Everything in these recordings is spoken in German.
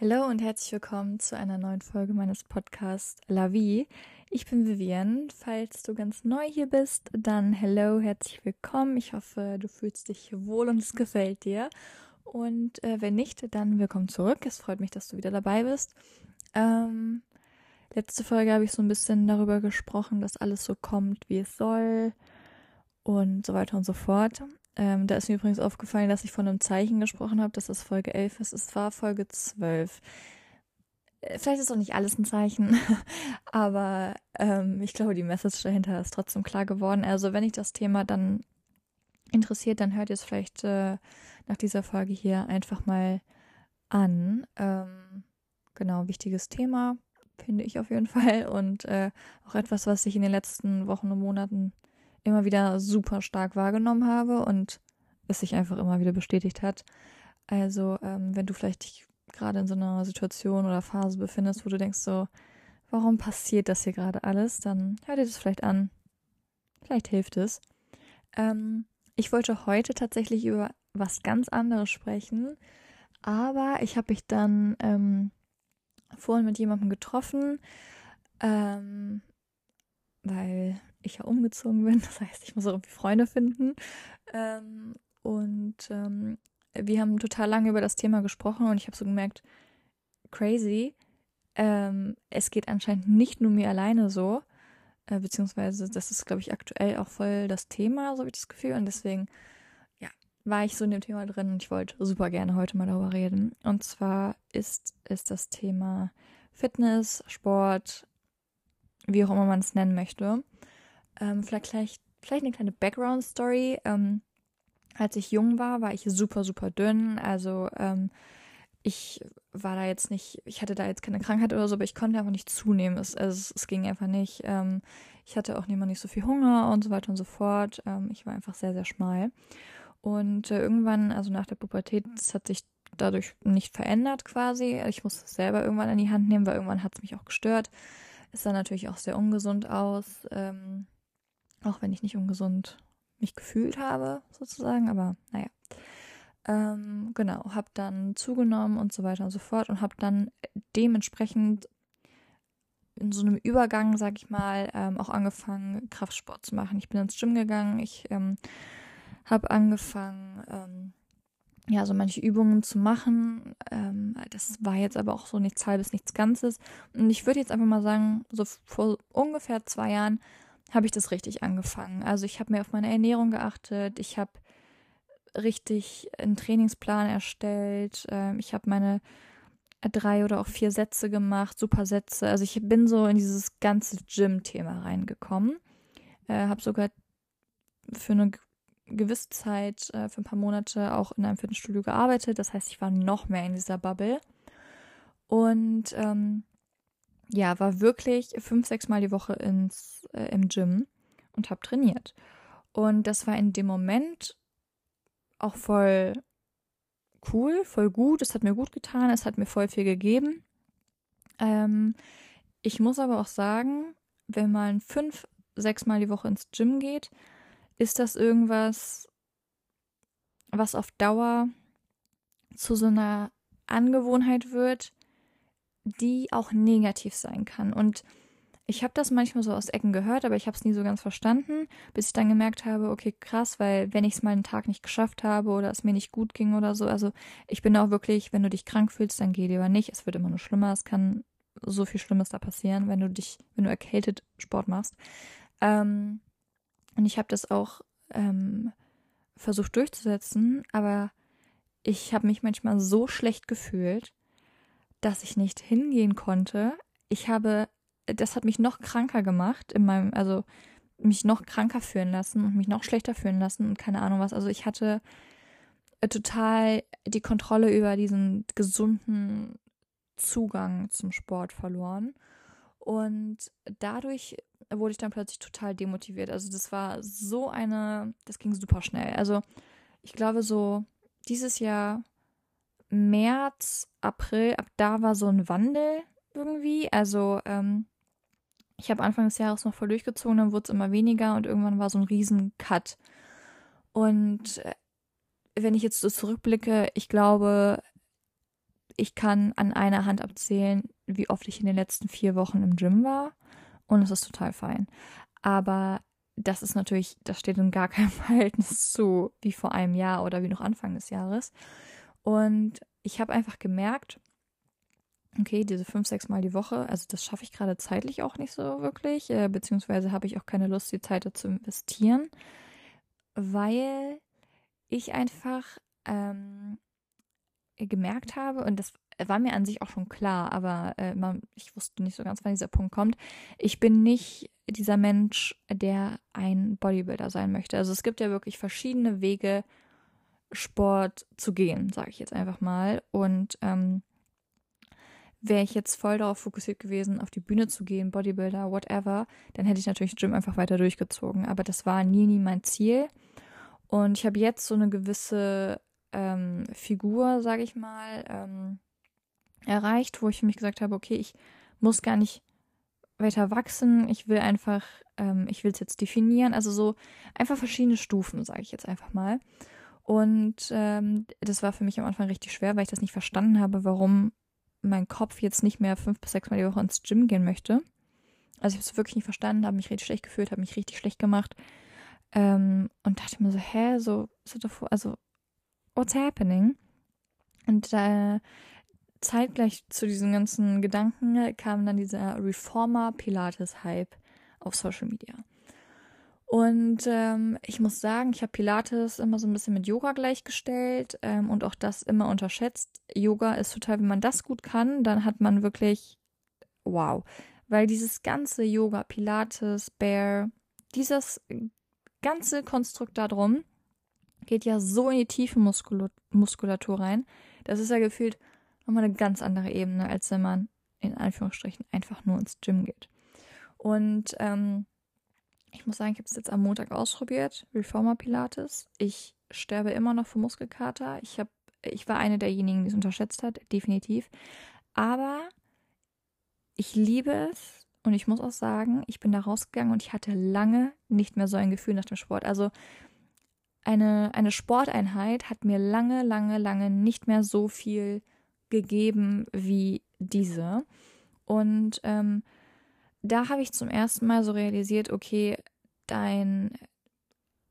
Hallo und herzlich willkommen zu einer neuen Folge meines Podcasts La Vie. Ich bin Vivian. Falls du ganz neu hier bist, dann hello, herzlich willkommen. Ich hoffe, du fühlst dich wohl und es gefällt dir. Und äh, wenn nicht, dann willkommen zurück. Es freut mich, dass du wieder dabei bist. Ähm, letzte Folge habe ich so ein bisschen darüber gesprochen, dass alles so kommt, wie es soll und so weiter und so fort. Ähm, da ist mir übrigens aufgefallen, dass ich von einem Zeichen gesprochen habe, dass das Folge 11 ist. Es war Folge 12. Äh, vielleicht ist auch nicht alles ein Zeichen, aber ähm, ich glaube, die Message dahinter ist trotzdem klar geworden. Also wenn ich das Thema dann interessiert, dann hört ihr es vielleicht äh, nach dieser Folge hier einfach mal an. Ähm, genau, wichtiges Thema, finde ich auf jeden Fall. Und äh, auch etwas, was ich in den letzten Wochen und Monaten immer wieder super stark wahrgenommen habe und es sich einfach immer wieder bestätigt hat. Also, ähm, wenn du vielleicht dich gerade in so einer Situation oder Phase befindest, wo du denkst so, warum passiert das hier gerade alles, dann hör dir das vielleicht an. Vielleicht hilft es. Ähm, ich wollte heute tatsächlich über was ganz anderes sprechen, aber ich habe mich dann ähm, vorhin mit jemandem getroffen, ähm, weil ich ja umgezogen bin. Das heißt, ich muss auch irgendwie Freunde finden. Ähm, und ähm, wir haben total lange über das Thema gesprochen und ich habe so gemerkt, crazy. Ähm, es geht anscheinend nicht nur mir alleine so, äh, beziehungsweise das ist, glaube ich, aktuell auch voll das Thema, so habe ich das Gefühl. Und deswegen, ja, war ich so in dem Thema drin und ich wollte super gerne heute mal darüber reden. Und zwar ist, ist das Thema Fitness, Sport, wie auch immer man es nennen möchte. Ähm, vielleicht, vielleicht, vielleicht eine kleine Background-Story. Ähm, als ich jung war, war ich super, super dünn. Also ähm, ich war da jetzt nicht, ich hatte da jetzt keine Krankheit oder so, aber ich konnte einfach nicht zunehmen. Es, also es, es ging einfach nicht. Ähm, ich hatte auch nicht, nicht so viel Hunger und so weiter und so fort. Ähm, ich war einfach sehr, sehr schmal. Und äh, irgendwann, also nach der Pubertät, das hat sich dadurch nicht verändert quasi. Ich musste es selber irgendwann in die Hand nehmen, weil irgendwann hat es mich auch gestört. Es sah natürlich auch sehr ungesund aus. Ähm, auch wenn ich nicht ungesund mich gefühlt habe, sozusagen, aber naja. Ähm, genau, habe dann zugenommen und so weiter und so fort und habe dann dementsprechend in so einem Übergang, sag ich mal, ähm, auch angefangen, Kraftsport zu machen. Ich bin ins Gym gegangen, ich ähm, habe angefangen, ähm, ja, so manche Übungen zu machen. Ähm, das war jetzt aber auch so nichts halbes, nichts Ganzes. Und ich würde jetzt einfach mal sagen, so vor ungefähr zwei Jahren habe ich das richtig angefangen. Also ich habe mir auf meine Ernährung geachtet, ich habe richtig einen Trainingsplan erstellt, ähm, ich habe meine drei oder auch vier Sätze gemacht, super Sätze. Also ich bin so in dieses ganze Gym-Thema reingekommen. Äh, habe sogar für eine gewisse Zeit, äh, für ein paar Monate auch in einem Fitnessstudio gearbeitet. Das heißt, ich war noch mehr in dieser Bubble. Und ähm, ja, war wirklich fünf, sechs Mal die Woche ins, äh, im Gym und habe trainiert. Und das war in dem Moment auch voll cool, voll gut. Es hat mir gut getan, es hat mir voll viel gegeben. Ähm, ich muss aber auch sagen, wenn man fünf, sechs Mal die Woche ins Gym geht, ist das irgendwas, was auf Dauer zu so einer Angewohnheit wird, die auch negativ sein kann. Und ich habe das manchmal so aus Ecken gehört, aber ich habe es nie so ganz verstanden, bis ich dann gemerkt habe, okay, krass, weil wenn ich es mal einen Tag nicht geschafft habe oder es mir nicht gut ging oder so, also ich bin auch wirklich, wenn du dich krank fühlst, dann geh lieber nicht. Es wird immer nur schlimmer. Es kann so viel Schlimmes da passieren, wenn du dich, wenn du erkältet Sport machst. Ähm, und ich habe das auch ähm, versucht durchzusetzen, aber ich habe mich manchmal so schlecht gefühlt, dass ich nicht hingehen konnte. Ich habe, das hat mich noch kranker gemacht in meinem, also mich noch kranker fühlen lassen und mich noch schlechter fühlen lassen und keine Ahnung was. Also ich hatte äh, total die Kontrolle über diesen gesunden Zugang zum Sport verloren. Und dadurch wurde ich dann plötzlich total demotiviert. Also das war so eine, das ging super schnell. Also ich glaube so dieses Jahr März, April, ab da war so ein Wandel irgendwie. Also ähm, ich habe Anfang des Jahres noch voll durchgezogen, dann wurde es immer weniger und irgendwann war so ein riesen Cut. Und äh, wenn ich jetzt so zurückblicke, ich glaube, ich kann an einer Hand abzählen, wie oft ich in den letzten vier Wochen im Gym war. Und es ist total fein. Aber das ist natürlich, das steht in gar keinem Verhältnis zu wie vor einem Jahr oder wie noch Anfang des Jahres. Und ich habe einfach gemerkt, okay, diese fünf, sechs Mal die Woche, also das schaffe ich gerade zeitlich auch nicht so wirklich, äh, beziehungsweise habe ich auch keine Lust, die Zeit zu investieren, weil ich einfach ähm, gemerkt habe, und das war mir an sich auch schon klar, aber äh, man, ich wusste nicht so ganz, wann dieser Punkt kommt. Ich bin nicht dieser Mensch, der ein Bodybuilder sein möchte. Also es gibt ja wirklich verschiedene Wege, Sport zu gehen, sage ich jetzt einfach mal. Und ähm, wäre ich jetzt voll darauf fokussiert gewesen, auf die Bühne zu gehen, Bodybuilder, whatever, dann hätte ich natürlich Gym einfach weiter durchgezogen. Aber das war nie, nie mein Ziel. Und ich habe jetzt so eine gewisse ähm, Figur, sage ich mal, ähm, erreicht, wo ich für mich gesagt habe, okay, ich muss gar nicht weiter wachsen, ich will einfach, ähm, ich will es jetzt definieren, also so einfach verschiedene Stufen, sage ich jetzt einfach mal. Und ähm, das war für mich am Anfang richtig schwer, weil ich das nicht verstanden habe, warum mein Kopf jetzt nicht mehr fünf bis sechs Mal die Woche ins Gym gehen möchte. Also ich habe es wirklich nicht verstanden, habe mich richtig schlecht gefühlt, habe mich richtig schlecht gemacht. Ähm, und dachte mir so, hä, so, also, what's happening? Und äh, zeitgleich zu diesen ganzen Gedanken kam dann dieser Reformer Pilates Hype auf Social Media. Und ähm, ich muss sagen, ich habe Pilates immer so ein bisschen mit Yoga gleichgestellt ähm, und auch das immer unterschätzt. Yoga ist total, wenn man das gut kann, dann hat man wirklich wow. Weil dieses ganze Yoga, Pilates, Bear, dieses ganze Konstrukt darum geht ja so in die tiefe Muskulatur rein. Das ist ja gefühlt nochmal eine ganz andere Ebene, als wenn man in Anführungsstrichen einfach nur ins Gym geht. Und ähm, ich muss sagen, ich habe es jetzt am Montag ausprobiert, Reformer Pilates. Ich sterbe immer noch vor Muskelkater. Ich habe, ich war eine derjenigen, die es unterschätzt hat, definitiv. Aber ich liebe es und ich muss auch sagen, ich bin da rausgegangen und ich hatte lange nicht mehr so ein Gefühl nach dem Sport. Also eine, eine Sporteinheit hat mir lange, lange, lange nicht mehr so viel gegeben wie diese. Und ähm, da habe ich zum ersten Mal so realisiert, okay, dein,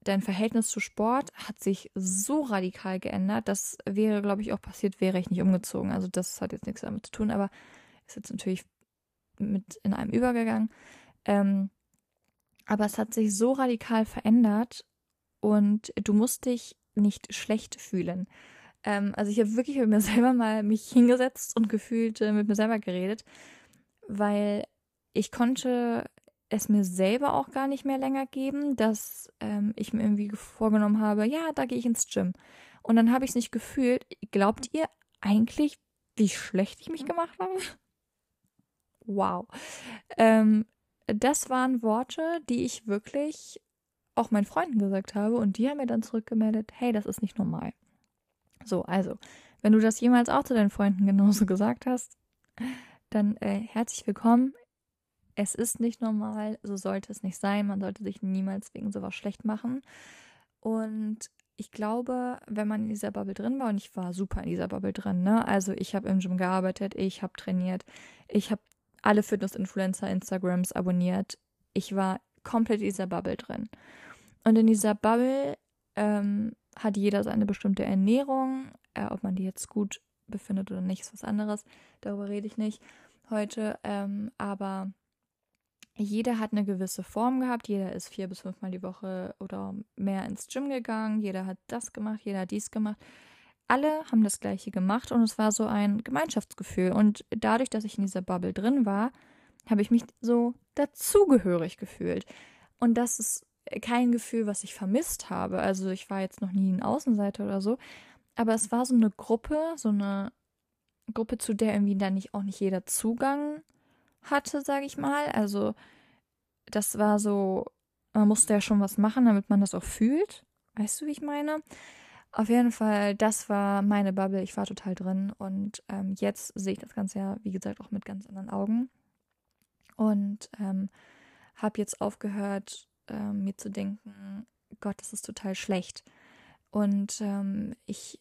dein Verhältnis zu Sport hat sich so radikal geändert. Das wäre, glaube ich, auch passiert, wäre ich nicht umgezogen. Also das hat jetzt nichts damit zu tun, aber ist jetzt natürlich mit in einem übergegangen. Ähm, aber es hat sich so radikal verändert und du musst dich nicht schlecht fühlen. Ähm, also ich habe wirklich mit mir selber mal mich hingesetzt und gefühlt äh, mit mir selber geredet, weil ich konnte es mir selber auch gar nicht mehr länger geben, dass ähm, ich mir irgendwie vorgenommen habe, ja, da gehe ich ins Gym. Und dann habe ich es nicht gefühlt. Glaubt ihr eigentlich, wie schlecht ich mich gemacht habe? Wow. Ähm, das waren Worte, die ich wirklich auch meinen Freunden gesagt habe und die haben mir dann zurückgemeldet, hey, das ist nicht normal. So, also, wenn du das jemals auch zu deinen Freunden genauso gesagt hast, dann äh, herzlich willkommen. Es ist nicht normal, so sollte es nicht sein. Man sollte sich niemals wegen sowas schlecht machen. Und ich glaube, wenn man in dieser Bubble drin war, und ich war super in dieser Bubble drin, ne? Also ich habe im Gym gearbeitet, ich habe trainiert, ich habe alle Fitness-Influencer Instagrams abonniert. Ich war komplett in dieser Bubble drin. Und in dieser Bubble ähm, hat jeder seine bestimmte Ernährung. Äh, ob man die jetzt gut befindet oder nicht, ist was anderes. Darüber rede ich nicht heute. Ähm, aber jeder hat eine gewisse Form gehabt. Jeder ist vier bis fünfmal die Woche oder mehr ins Gym gegangen. Jeder hat das gemacht, jeder hat dies gemacht. Alle haben das Gleiche gemacht und es war so ein Gemeinschaftsgefühl. Und dadurch, dass ich in dieser Bubble drin war, habe ich mich so dazugehörig gefühlt. Und das ist kein Gefühl, was ich vermisst habe. Also ich war jetzt noch nie ein Außenseiter oder so. Aber es war so eine Gruppe, so eine Gruppe, zu der irgendwie dann nicht auch nicht jeder Zugang hatte, sage ich mal. Also das war so, man musste ja schon was machen, damit man das auch fühlt. Weißt du, wie ich meine? Auf jeden Fall, das war meine Bubble. Ich war total drin und ähm, jetzt sehe ich das Ganze ja, wie gesagt, auch mit ganz anderen Augen. Und ähm, habe jetzt aufgehört, äh, mir zu denken, Gott, das ist total schlecht. Und ähm, ich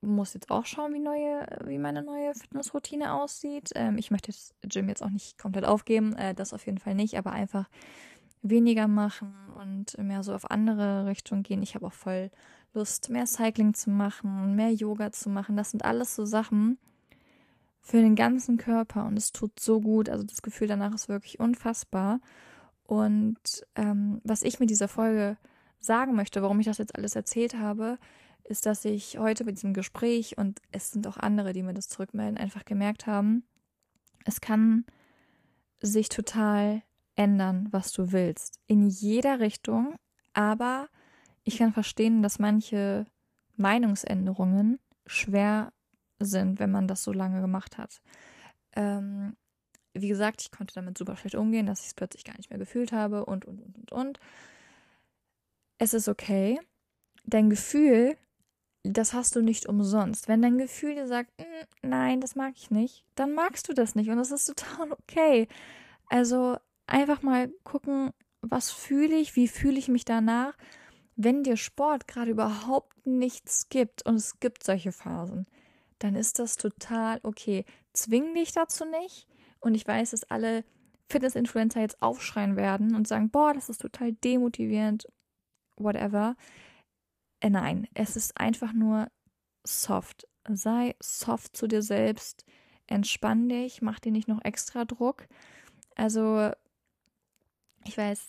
muss jetzt auch schauen, wie, neue, wie meine neue Fitnessroutine aussieht. Ähm, ich möchte das Gym jetzt auch nicht komplett aufgeben, äh, das auf jeden Fall nicht, aber einfach weniger machen und mehr so auf andere Richtungen gehen. Ich habe auch voll Lust, mehr Cycling zu machen, mehr Yoga zu machen. Das sind alles so Sachen für den ganzen Körper und es tut so gut. Also das Gefühl danach ist wirklich unfassbar. Und ähm, was ich mit dieser Folge sagen möchte, warum ich das jetzt alles erzählt habe, ist, dass ich heute mit diesem Gespräch und es sind auch andere, die mir das zurückmelden, einfach gemerkt haben, es kann sich total ändern, was du willst. In jeder Richtung, aber ich kann verstehen, dass manche Meinungsänderungen schwer sind, wenn man das so lange gemacht hat. Ähm, wie gesagt, ich konnte damit super schlecht umgehen, dass ich es plötzlich gar nicht mehr gefühlt habe und, und, und, und, und. Es ist okay. Dein Gefühl, das hast du nicht umsonst. Wenn dein Gefühl dir sagt, mm, nein, das mag ich nicht, dann magst du das nicht und das ist total okay. Also einfach mal gucken, was fühle ich, wie fühle ich mich danach. Wenn dir Sport gerade überhaupt nichts gibt und es gibt solche Phasen, dann ist das total okay. Zwing dich dazu nicht. Und ich weiß, dass alle Fitness-Influencer jetzt aufschreien werden und sagen, boah, das ist total demotivierend, whatever. Äh, nein, es ist einfach nur soft. Sei soft zu dir selbst. Entspann dich, mach dir nicht noch extra Druck. Also, ich weiß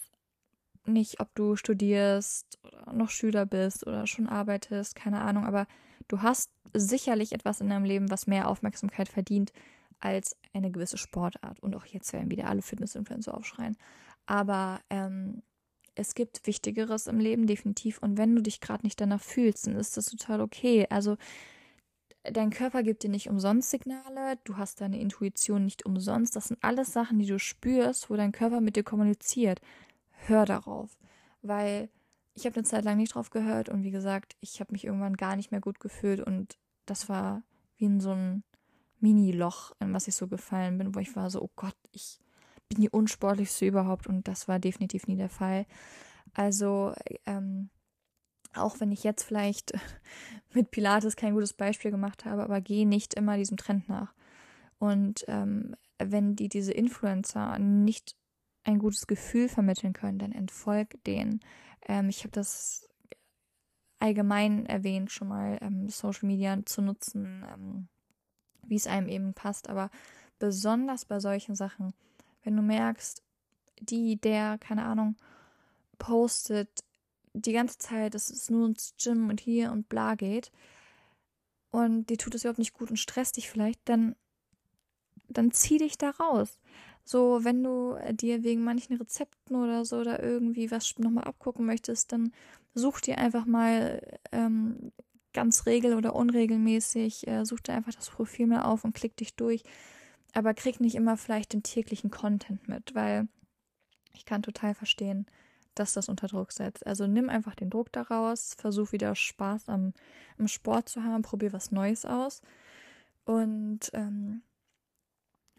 nicht, ob du studierst oder noch Schüler bist oder schon arbeitest, keine Ahnung, aber du hast sicherlich etwas in deinem Leben, was mehr Aufmerksamkeit verdient als eine gewisse Sportart. Und auch jetzt werden wieder alle Fitness-Influencer aufschreien. Aber ähm, es gibt Wichtigeres im Leben, definitiv. Und wenn du dich gerade nicht danach fühlst, dann ist das total okay. Also dein Körper gibt dir nicht umsonst Signale, du hast deine Intuition nicht umsonst. Das sind alles Sachen, die du spürst, wo dein Körper mit dir kommuniziert. Hör darauf, weil ich habe eine Zeit lang nicht drauf gehört und wie gesagt, ich habe mich irgendwann gar nicht mehr gut gefühlt und das war wie in so ein Mini-Loch, in was ich so gefallen bin, wo ich war so, oh Gott, ich bin die unsportlichste überhaupt und das war definitiv nie der Fall. Also, ähm, auch wenn ich jetzt vielleicht mit Pilates kein gutes Beispiel gemacht habe, aber gehe nicht immer diesem Trend nach. Und ähm, wenn die diese Influencer nicht ein gutes Gefühl vermitteln können, dann entfolg denen. Ähm, ich habe das allgemein erwähnt, schon mal ähm, Social Media zu nutzen, ähm, wie es einem eben passt. Aber besonders bei solchen Sachen, wenn du merkst, die, der, keine Ahnung, postet die ganze Zeit, dass es nur ins Gym und hier und bla geht und dir tut es überhaupt nicht gut und stresst dich vielleicht, dann, dann zieh dich da raus. So, wenn du dir wegen manchen Rezepten oder so da irgendwie was nochmal abgucken möchtest, dann such dir einfach mal ähm, ganz regel- oder unregelmäßig, äh, such dir einfach das Profil mal auf und klick dich durch. Aber krieg nicht immer vielleicht den täglichen Content mit, weil ich kann total verstehen, dass das unter Druck setzt. Also nimm einfach den Druck daraus, versuch wieder Spaß am, am Sport zu haben, probier was Neues aus. Und ähm,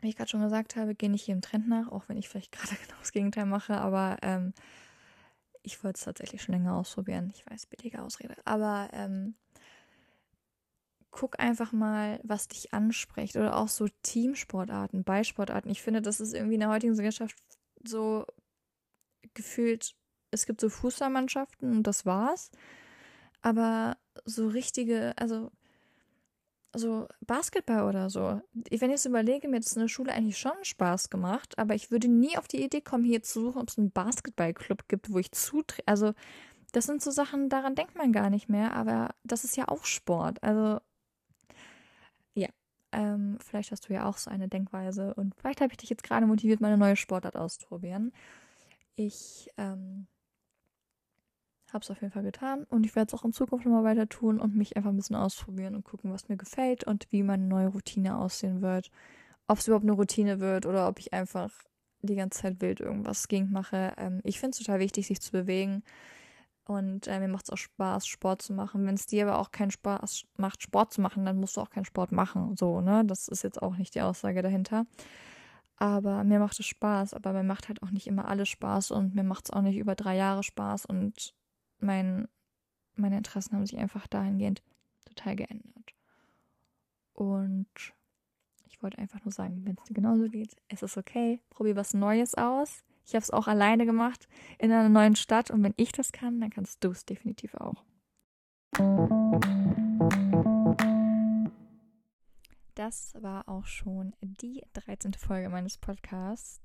wie ich gerade schon gesagt habe, gehe nicht jedem Trend nach, auch wenn ich vielleicht gerade genau das Gegenteil mache, aber ähm, ich wollte es tatsächlich schon länger ausprobieren. Ich weiß, billige Ausrede. Aber ähm, guck einfach mal, was dich anspricht. Oder auch so Teamsportarten, Ballsportarten. Ich finde, das ist irgendwie in der heutigen Gesellschaft so gefühlt, es gibt so Fußballmannschaften und das war's. Aber so richtige, also so Basketball oder so. Wenn ich es überlege, mir hat es in der Schule eigentlich schon Spaß gemacht, aber ich würde nie auf die Idee kommen, hier zu suchen, ob es einen Basketballclub gibt, wo ich zutrete. Also, das sind so Sachen, daran denkt man gar nicht mehr, aber das ist ja auch Sport. Also, ähm, vielleicht hast du ja auch so eine Denkweise und vielleicht habe ich dich jetzt gerade motiviert, meine neue Sportart auszuprobieren. Ich, ähm, habe es auf jeden Fall getan und ich werde es auch in Zukunft nochmal weiter tun und mich einfach ein bisschen ausprobieren und gucken, was mir gefällt und wie meine neue Routine aussehen wird. Ob es überhaupt eine Routine wird oder ob ich einfach die ganze Zeit wild irgendwas gegen mache. Ähm, ich finde es total wichtig, sich zu bewegen. Und äh, mir macht es auch Spaß, Sport zu machen. Wenn es dir aber auch keinen Spaß macht, Sport zu machen, dann musst du auch keinen Sport machen. So, ne? Das ist jetzt auch nicht die Aussage dahinter. Aber mir macht es Spaß, aber mir macht halt auch nicht immer alles Spaß und mir macht es auch nicht über drei Jahre Spaß und mein, meine Interessen haben sich einfach dahingehend total geändert. Und ich wollte einfach nur sagen, wenn es dir genauso geht, es ist okay. Probier was Neues aus. Ich habe es auch alleine gemacht in einer neuen Stadt. Und wenn ich das kann, dann kannst du es definitiv auch. Das war auch schon die 13. Folge meines Podcasts.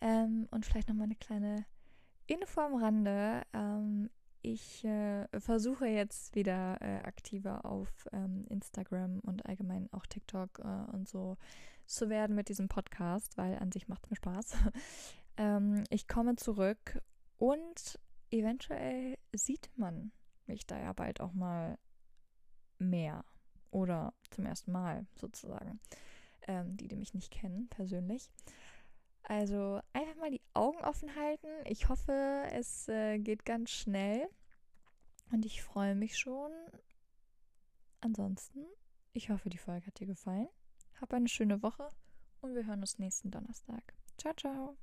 Ähm, und vielleicht nochmal eine kleine Info am Rande. Ähm, ich äh, versuche jetzt wieder äh, aktiver auf ähm, Instagram und allgemein auch TikTok äh, und so zu werden mit diesem Podcast, weil an sich macht es mir Spaß. Ähm, ich komme zurück und eventuell sieht man mich da ja bald auch mal mehr oder zum ersten Mal sozusagen. Ähm, die, die mich nicht kennen, persönlich. Also einfach mal die Augen offen halten. Ich hoffe, es äh, geht ganz schnell. Und ich freue mich schon. Ansonsten, ich hoffe, die Folge hat dir gefallen. Hab eine schöne Woche und wir hören uns nächsten Donnerstag. Ciao, ciao.